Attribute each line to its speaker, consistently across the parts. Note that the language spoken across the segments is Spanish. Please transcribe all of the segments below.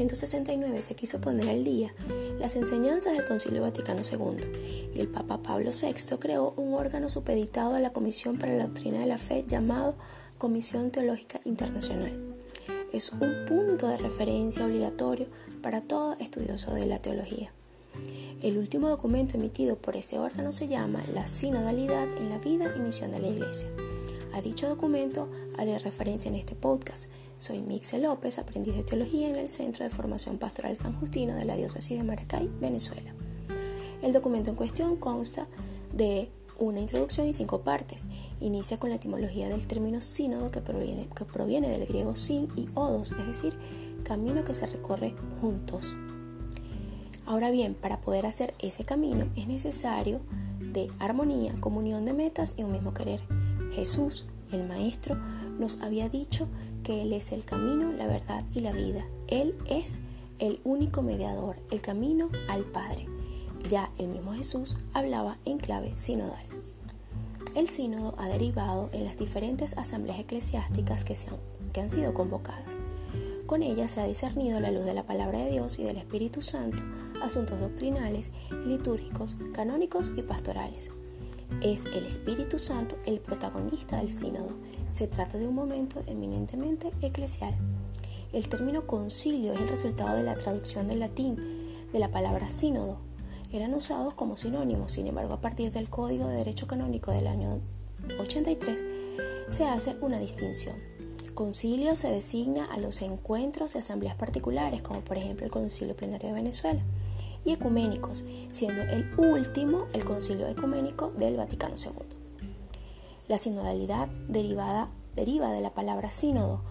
Speaker 1: 1969 se quiso poner al día las enseñanzas del Concilio Vaticano II y el Papa Pablo VI creó un órgano supeditado a la Comisión para la Doctrina de la Fe llamado Comisión Teológica Internacional. Es un punto de referencia obligatorio para todo estudioso de la teología. El último documento emitido por ese órgano se llama La Sinodalidad en la Vida y Misión de la Iglesia. A dicho documento haré referencia en este podcast. Soy Mixe López, aprendiz de teología en el Centro de Formación Pastoral San Justino de la Diócesis de Maracay, Venezuela. El documento en cuestión consta de una introducción y cinco partes. Inicia con la etimología del término sínodo que proviene, que proviene del griego sin y odos, es decir, camino que se recorre juntos. Ahora bien, para poder hacer ese camino es necesario de armonía, comunión de metas y un mismo querer. Jesús, el Maestro, nos había dicho que Él es el camino, la verdad y la vida. Él es el único mediador, el camino al Padre. Ya el mismo Jesús hablaba en clave sinodal. El sínodo ha derivado en las diferentes asambleas eclesiásticas que, han, que han sido convocadas. Con ella se ha discernido la luz de la palabra de Dios y del Espíritu Santo asuntos doctrinales, litúrgicos, canónicos y pastorales. Es el Espíritu Santo el protagonista del sínodo. Se trata de un momento eminentemente eclesial. El término concilio es el resultado de la traducción del latín de la palabra sínodo. Eran usados como sinónimos, sin embargo, a partir del Código de Derecho Canónico del año 83 se hace una distinción. Concilio se designa a los encuentros de asambleas particulares, como por ejemplo el Concilio Plenario de Venezuela y ecuménicos, siendo el último el concilio ecuménico del Vaticano II. La sinodalidad derivada, deriva de la palabra sínodo,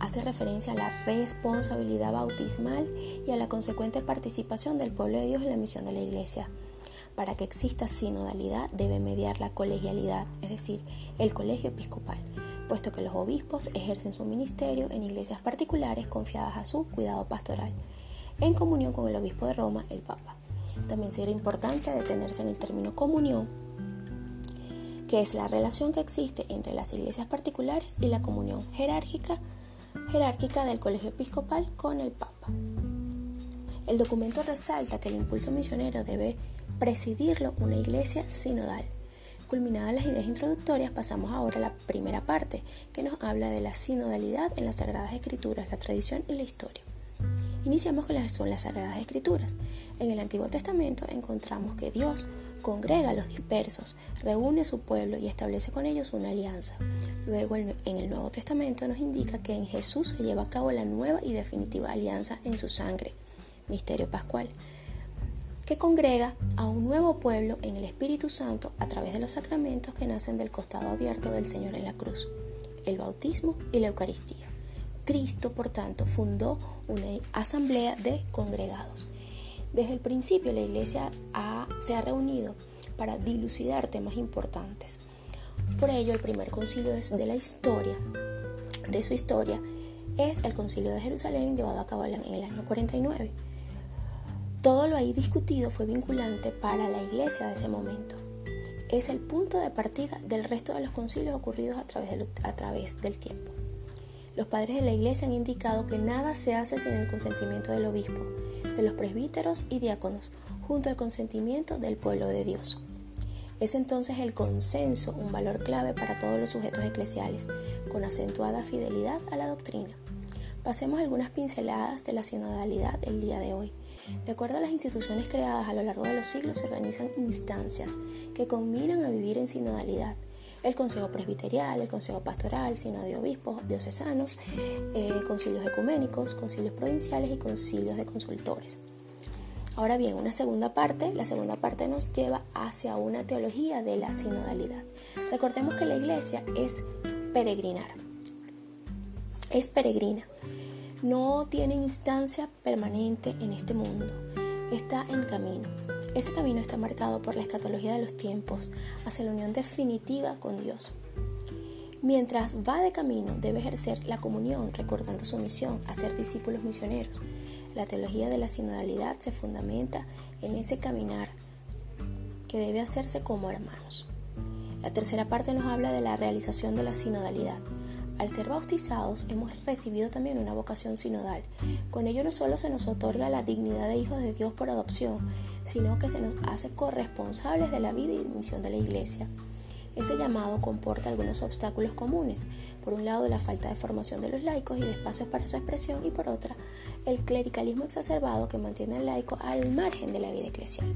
Speaker 1: hace referencia a la responsabilidad bautismal y a la consecuente participación del pueblo de Dios en la misión de la Iglesia. Para que exista sinodalidad debe mediar la colegialidad, es decir, el colegio episcopal, puesto que los obispos ejercen su ministerio en iglesias particulares confiadas a su cuidado pastoral en comunión con el obispo de Roma, el Papa. También sería importante detenerse en el término comunión, que es la relación que existe entre las iglesias particulares y la comunión jerárquica, jerárquica del colegio episcopal con el Papa. El documento resalta que el impulso misionero debe presidirlo una iglesia sinodal. Culminadas las ideas introductorias, pasamos ahora a la primera parte, que nos habla de la sinodalidad en las Sagradas Escrituras, la tradición y la historia. Iniciamos con las, Sagradas Escrituras. En el Antiguo Testamento encontramos que Dios congrega a los dispersos, reúne a su pueblo y establece con ellos una alianza. Luego en el Nuevo Testamento nos indica que en Jesús se lleva a cabo la nueva y definitiva alianza en su sangre, misterio pascual, que congrega a un nuevo pueblo en el Espíritu Santo a través de los sacramentos que nacen del costado abierto del Señor en la cruz, el bautismo y la Eucaristía. Cristo, por tanto, fundó una asamblea de congregados. Desde el principio la iglesia se ha reunido para dilucidar temas importantes. Por ello, el primer concilio de la historia, de su historia, es el concilio de Jerusalén llevado a cabo en el año 49. Todo lo ahí discutido fue vinculante para la iglesia de ese momento. Es el punto de partida del resto de los concilios ocurridos a través, a través del tiempo. Los padres de la Iglesia han indicado que nada se hace sin el consentimiento del obispo, de los presbíteros y diáconos, junto al consentimiento del pueblo de Dios. Es entonces el consenso un valor clave para todos los sujetos eclesiales, con acentuada fidelidad a la doctrina. Pasemos algunas pinceladas de la sinodalidad del día de hoy. De acuerdo a las instituciones creadas a lo largo de los siglos, se organizan instancias que combinan a vivir en sinodalidad, el Consejo Presbiterial, el Consejo Pastoral, Sino de Obispos Diocesanos, eh, concilios ecuménicos, concilios provinciales y concilios de consultores. Ahora bien, una segunda parte, la segunda parte nos lleva hacia una teología de la sinodalidad. Recordemos que la iglesia es peregrinar, es peregrina, no tiene instancia permanente en este mundo, está en camino. Ese camino está marcado por la escatología de los tiempos hacia la unión definitiva con Dios. Mientras va de camino, debe ejercer la comunión, recordando su misión, a ser discípulos misioneros. La teología de la sinodalidad se fundamenta en ese caminar que debe hacerse como hermanos. La tercera parte nos habla de la realización de la sinodalidad. Al ser bautizados hemos recibido también una vocación sinodal. Con ello no solo se nos otorga la dignidad de hijos de Dios por adopción, sino que se nos hace corresponsables de la vida y misión de la Iglesia. Ese llamado comporta algunos obstáculos comunes. Por un lado, la falta de formación de los laicos y de espacios para su expresión, y por otra, el clericalismo exacerbado que mantiene al laico al margen de la vida eclesial.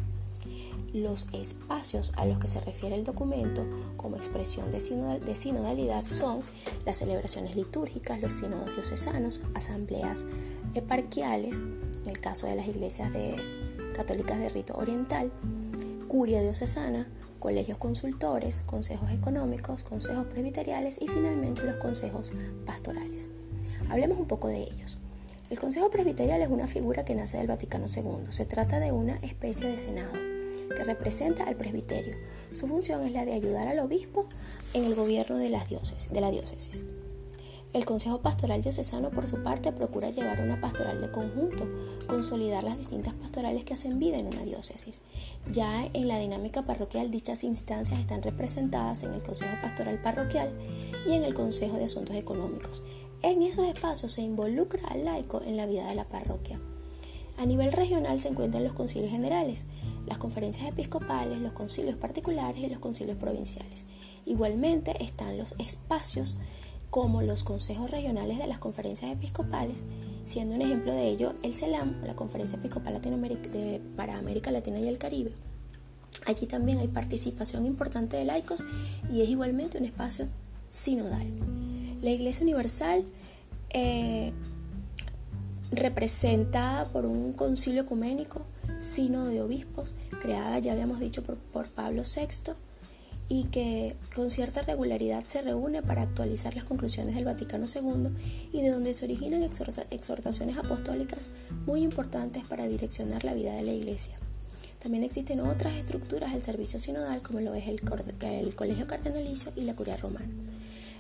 Speaker 1: Los espacios a los que se refiere el documento como expresión de, sinodalidad son las celebraciones litúrgicas, los sínodos diocesanos, asambleas eparquiales, en el caso de las iglesias católicas de rito oriental, curia diocesana, colegios consultores, consejos económicos, consejos presbiteriales y finalmente los consejos pastorales. Hablemos un poco de ellos. El Consejo Presbiterial es una figura que nace del Vaticano II. Se trata de una especie de Senado que representa al presbiterio. Su función es la de ayudar al obispo en el gobierno de, las de la diócesis. El Consejo Pastoral Diocesano, por su parte, procura llevar una pastoral de conjunto, consolidar las distintas pastorales que hacen vida en una diócesis. Ya en la dinámica parroquial, dichas instancias están representadas en el Consejo Pastoral Parroquial y en el Consejo de Asuntos Económicos. En esos espacios se involucra al laico en la vida de la parroquia. A nivel regional se encuentran los concilios generales, las conferencias episcopales, los concilios particulares y los concilios provinciales. Igualmente están los espacios como los consejos regionales de las conferencias episcopales, siendo un ejemplo de ello el CELAM, la Conferencia Episcopal para América Latina y el Caribe. Allí también hay participación importante de laicos y es igualmente un espacio sinodal. La Iglesia Universal eh, representada por un concilio ecuménico, sínodo de obispos, creada, ya habíamos dicho, por, Pablo VI, y que con cierta regularidad se reúne para actualizar las conclusiones del Vaticano II y de donde se originan exhortaciones apostólicas muy importantes para direccionar la vida de la Iglesia. También existen otras estructuras del servicio sinodal como lo es el Colegio Cardenalicio y la Curia Romana.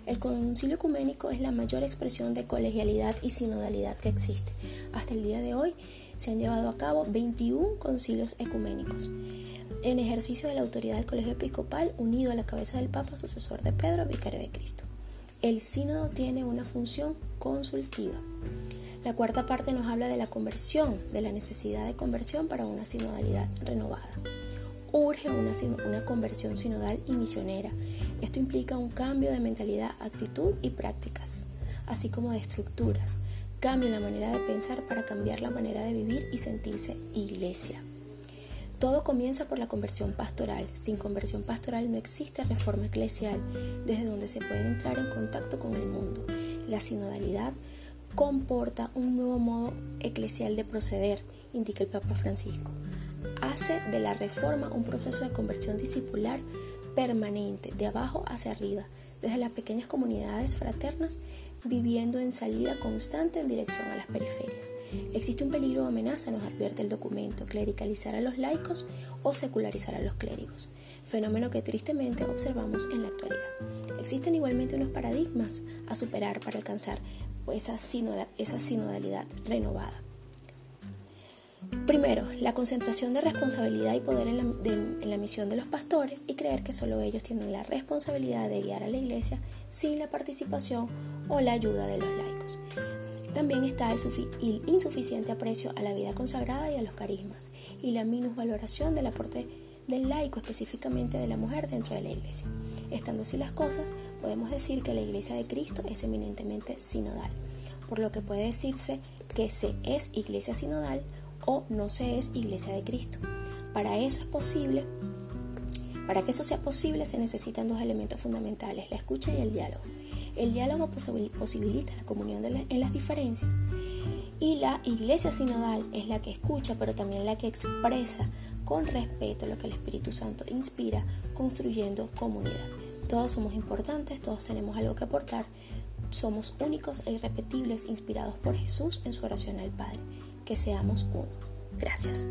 Speaker 1: El concilio ecuménico es la mayor expresión de colegialidad y sinodalidad que existe. Hasta el día de hoy se han llevado a cabo 21 concilios ecuménicos en ejercicio de la autoridad del colegio episcopal unido a la cabeza del Papa sucesor de Pedro, vicario de Cristo. El sínodo tiene una función consultiva. La cuarta parte nos habla de la conversión, de la necesidad de conversión para una sinodalidad renovada urge una, una conversión sinodal y misionera. Esto implica un cambio de mentalidad, actitud y prácticas, así como de estructuras. Cambio en la manera de pensar para cambiar la manera de vivir y sentirse iglesia. Todo comienza por la conversión pastoral. Sin conversión pastoral no existe reforma eclesial, desde donde se puede entrar en contacto con el mundo. La sinodalidad comporta un nuevo modo eclesial de proceder, indica el Papa Francisco hace de la reforma un proceso de conversión discipular permanente, de abajo hacia arriba, desde las pequeñas comunidades fraternas, viviendo en salida constante en dirección a las periferias. Existe un peligro o amenaza, nos advierte el documento, clericalizar a los laicos o secularizar a los clérigos, fenómeno que tristemente observamos en la actualidad. Existen igualmente unos paradigmas a superar para alcanzar esa, sinodalidad renovada. Primero, la concentración de responsabilidad y poder en la, misión de los pastores y creer que solo ellos tienen la responsabilidad de guiar a la iglesia sin la participación o la ayuda de los laicos. También está el, el insuficiente aprecio a la vida consagrada y a los carismas y la minusvaloración del aporte del laico, específicamente de la mujer dentro de la iglesia. Estando así las cosas, podemos decir que la iglesia de Cristo es eminentemente sinodal, por lo que puede decirse que se es iglesia sinodal o no se es iglesia de Cristo. Para eso es posible, para que eso sea posible se necesitan dos elementos fundamentales, la escucha y el diálogo. El diálogo posibilita la comunión en las diferencias y la iglesia sinodal es la que escucha, pero también la que expresa con respeto lo que el Espíritu Santo inspira, construyendo comunidad. Todos somos importantes, todos tenemos algo que aportar, somos únicos e irrepetibles, inspirados por Jesús en su oración al Padre que seamos uno. Gracias.